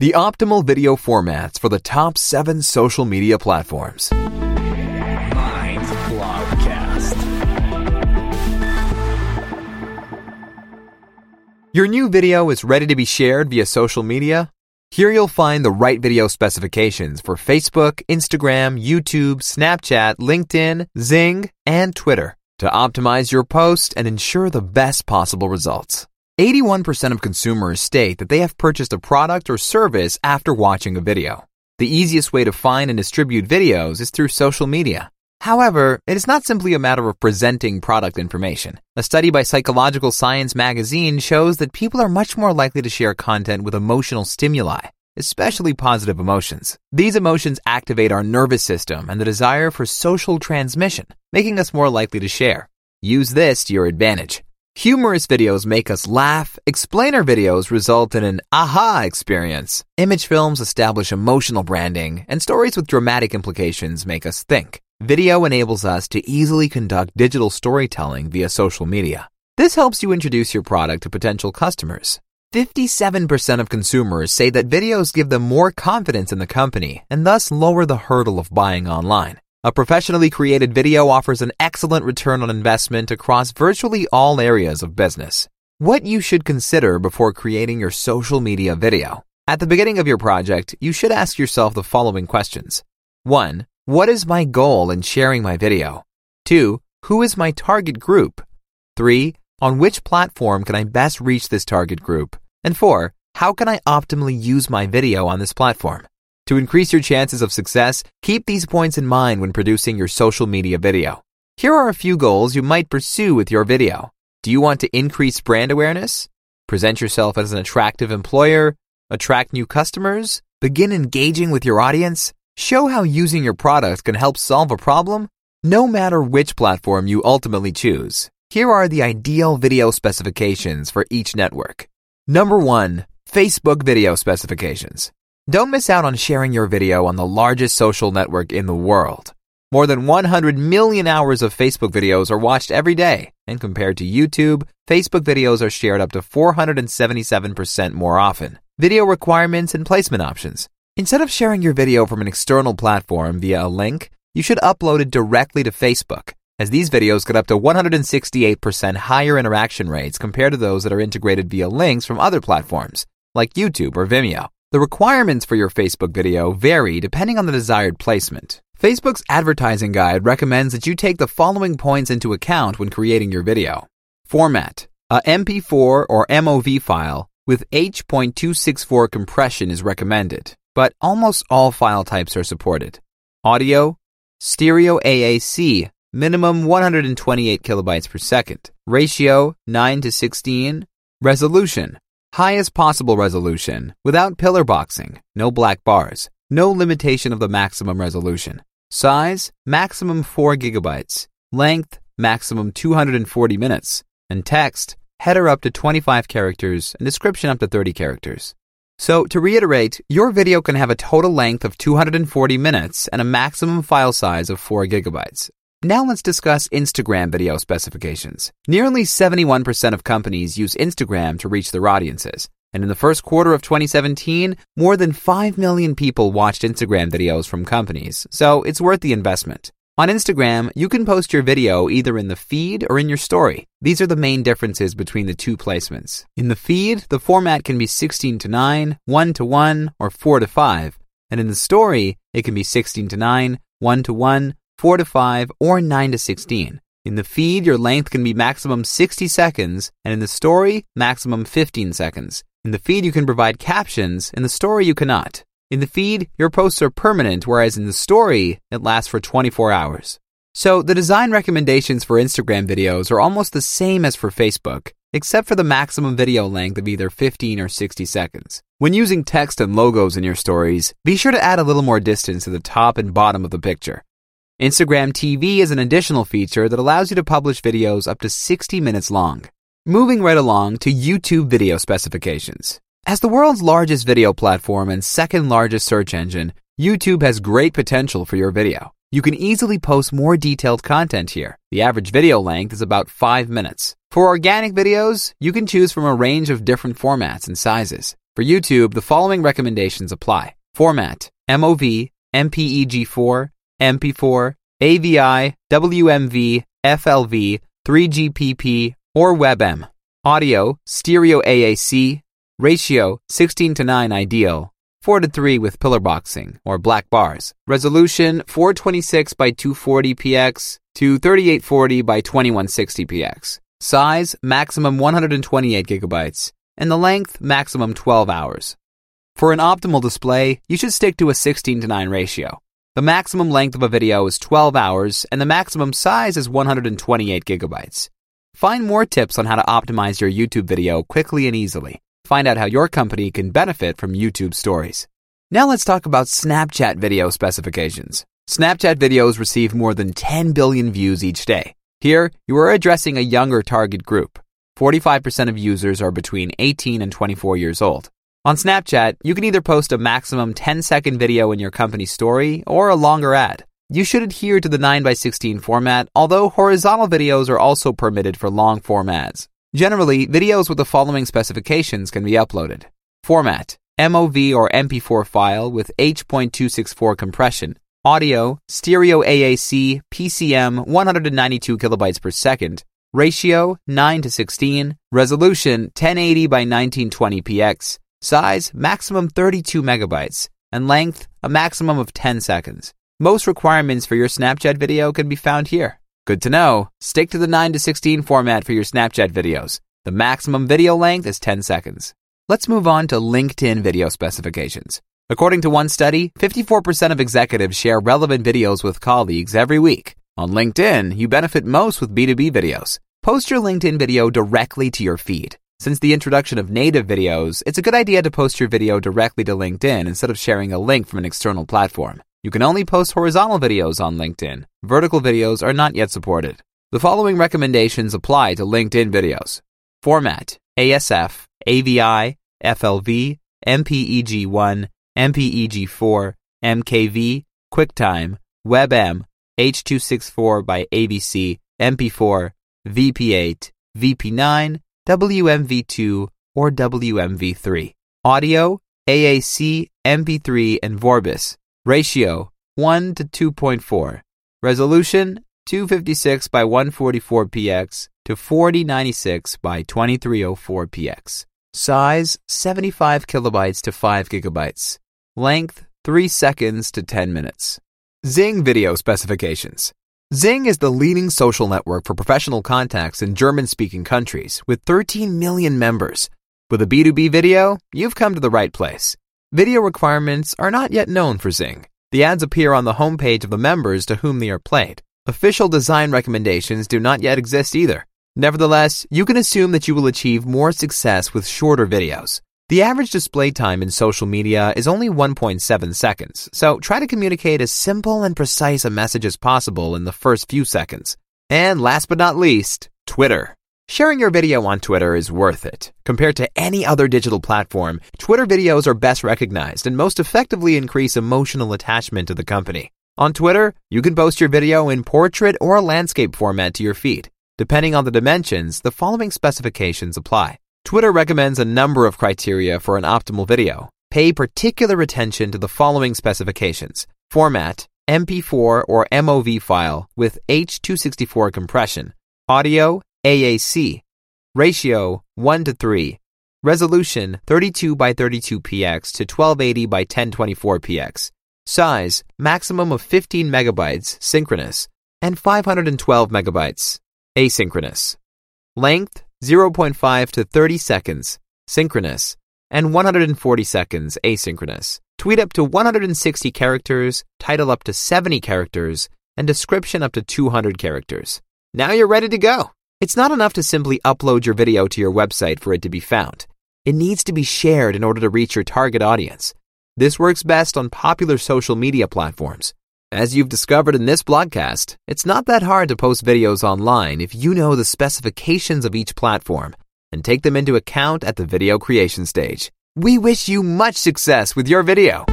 The optimal video formats for the top seven social media platforms. Mind Blogcast. Your new video is ready to be shared via social media? Here you'll find the right video specifications for Facebook, Instagram, YouTube, Snapchat, LinkedIn, Xing, and Twitter to optimize your post and ensure the best possible results. 81% of consumers state that they have purchased a product or service after watching a video. The easiest way to find and distribute videos is through social media. However, it is not simply a matter of presenting product information. A study by Psychological Science magazine shows that people are much more likely to share content with emotional stimuli, especially positive emotions. These emotions activate our nervous system and the desire for social transmission, making us more likely to share. Use this to your advantage. Humorous videos make us laugh. Explainer videos result in an aha experience. Image films establish emotional branding, and stories with dramatic implications make us think. Video enables us to easily conduct digital storytelling via social media. This helps you introduce your product to potential customers. 57% of consumers say that videos give them more confidence in the company and thus lower the hurdle of buying online. A professionally created video offers an excellent return on investment across virtually all areas of business. What you should consider before creating your social media video. At the beginning of your project, you should ask yourself the following questions. 1. What is my goal in sharing my video? 2. Who is my target group? 3. On which platform can I best reach this target group? And 4. How can I optimally use my video on this platform? To increase your chances of success, keep these points in mind when producing your social media video. Here are a few goals you might pursue with your video. Do you want to increase brand awareness? Present yourself as an attractive employer? Attract new customers? Begin engaging with your audience? Show how using your product can help solve a problem? No matter which platform you ultimately choose, here are the ideal video specifications for each network. Number one, Facebook video specifications. Don't miss out on sharing your video on the largest social network in the world. More than 100 million hours of Facebook videos are watched every day, and compared to YouTube, Facebook videos are shared up to 477% more often. Video requirements and placement options. Instead of sharing your video from an external platform via a link, you should upload it directly to Facebook, as these videos get up to 168% higher interaction rates compared to those that are integrated via links from other platforms, like YouTube or Vimeo. The requirements for your Facebook video vary depending on the desired placement. Facebook's advertising guide recommends that you take the following points into account when creating your video. Format. A MP4 or MOV file with H.264 compression is recommended, but almost all file types are supported. Audio. Stereo AAC, minimum 128 kilobytes per second. Ratio 9 to 16. Resolution highest possible resolution, without pillar boxing, no black bars, no limitation of the maximum resolution. Size, maximum 4 gigabytes. Length, maximum 240 minutes. And text, header up to 25 characters and description up to 30 characters. So, to reiterate, your video can have a total length of 240 minutes and a maximum file size of 4 gigabytes. Now let's discuss Instagram video specifications. Nearly 71% of companies use Instagram to reach their audiences. And in the first quarter of 2017, more than 5 million people watched Instagram videos from companies, so it's worth the investment. On Instagram, you can post your video either in the feed or in your story. These are the main differences between the two placements. In the feed, the format can be 16 to 9, 1 to 1, or 4 to 5. And in the story, it can be 16 to 9, 1 to 1, 4 to 5, or 9 to 16. In the feed, your length can be maximum 60 seconds, and in the story, maximum 15 seconds. In the feed, you can provide captions, in the story, you cannot. In the feed, your posts are permanent, whereas in the story, it lasts for 24 hours. So, the design recommendations for Instagram videos are almost the same as for Facebook, except for the maximum video length of either 15 or 60 seconds. When using text and logos in your stories, be sure to add a little more distance to the top and bottom of the picture. Instagram TV is an additional feature that allows you to publish videos up to 60 minutes long. Moving right along to YouTube video specifications. As the world's largest video platform and second largest search engine, YouTube has great potential for your video. You can easily post more detailed content here. The average video length is about 5 minutes. For organic videos, you can choose from a range of different formats and sizes. For YouTube, the following recommendations apply. Format MOV, MPEG4, MP4, AVI, WMV, FLV, 3GPP, or WebM. Audio, stereo AAC, ratio 16 to 9 ideal, 4 to 3 with pillar boxing or black bars. Resolution 426 by 240 px to 3840 by 2160 px. Size maximum 128 gigabytes and the length maximum 12 hours. For an optimal display, you should stick to a 16 to 9 ratio. The maximum length of a video is 12 hours and the maximum size is 128 gigabytes. Find more tips on how to optimize your YouTube video quickly and easily. Find out how your company can benefit from YouTube stories. Now let's talk about Snapchat video specifications. Snapchat videos receive more than 10 billion views each day. Here, you are addressing a younger target group. 45% of users are between 18 and 24 years old. On Snapchat, you can either post a maximum 10 second video in your company story or a longer ad. You should adhere to the 9x16 format, although horizontal videos are also permitted for long form ads. Generally, videos with the following specifications can be uploaded. Format MOV or MP4 file with H.264 compression. Audio, stereo AAC, PCM 192 kilobytes per second. Ratio 9 to 16. Resolution 1080 by 1920 px. Size maximum 32 megabytes. And length a maximum of 10 seconds. Most requirements for your Snapchat video can be found here. Good to know. Stick to the 9 to 16 format for your Snapchat videos. The maximum video length is 10 seconds. Let's move on to LinkedIn video specifications. According to one study, 54% of executives share relevant videos with colleagues every week. On LinkedIn, you benefit most with B2B videos. Post your LinkedIn video directly to your feed. Since the introduction of native videos, it's a good idea to post your video directly to LinkedIn instead of sharing a link from an external platform. You can only post horizontal videos on LinkedIn. Vertical videos are not yet supported. The following recommendations apply to LinkedIn videos. Format ASF, AVI, FLV, MPEG1, MPEG4, MKV, QuickTime, WebM, H.264 by AVC, MP4, VP8, VP9, WMV2, or WMV3. Audio, AAC, MP3, and Vorbis. Ratio 1 to 2.4. Resolution 256 by 144 px to 4096 by 2304 px. Size 75 kilobytes to 5 gigabytes. Length 3 seconds to 10 minutes. Xing video specifications. Xing is the leading social network for professional contacts in German speaking countries with 13 million members. With a B2B video, you've come to the right place. Video requirements are not yet known for Xing. The ads appear on the homepage of the members to whom they are played. Official design recommendations do not yet exist either. Nevertheless, you can assume that you will achieve more success with shorter videos. The average display time in social media is only 1.7 seconds, so try to communicate as simple and precise a message as possible in the first few seconds. And last but not least, Twitter. Sharing your video on Twitter is worth it. Compared to any other digital platform, Twitter videos are best recognized and most effectively increase emotional attachment to the company. On Twitter, you can post your video in portrait or landscape format to your feed. Depending on the dimensions, the following specifications apply. Twitter recommends a number of criteria for an optimal video. Pay particular attention to the following specifications. Format, MP4 or MOV file with H.264 compression. Audio, AAC. Ratio, 1 to 3. Resolution, 32 by 32 px to 1280 by 1024 px. Size, maximum of 15 megabytes, synchronous, and 512 megabytes, asynchronous. Length 0.5 to 30 seconds, synchronous, and 140 seconds, asynchronous. Tweet up to 160 characters, title up to 70 characters, and description up to 200 characters. Now you're ready to go. It's not enough to simply upload your video to your website for it to be found. It needs to be shared in order to reach your target audience. This works best on popular social media platforms. As you've discovered in this blogcast, it's not that hard to post videos online if you know the specifications of each platform and take them into account at the video creation stage. We wish you much success with your video.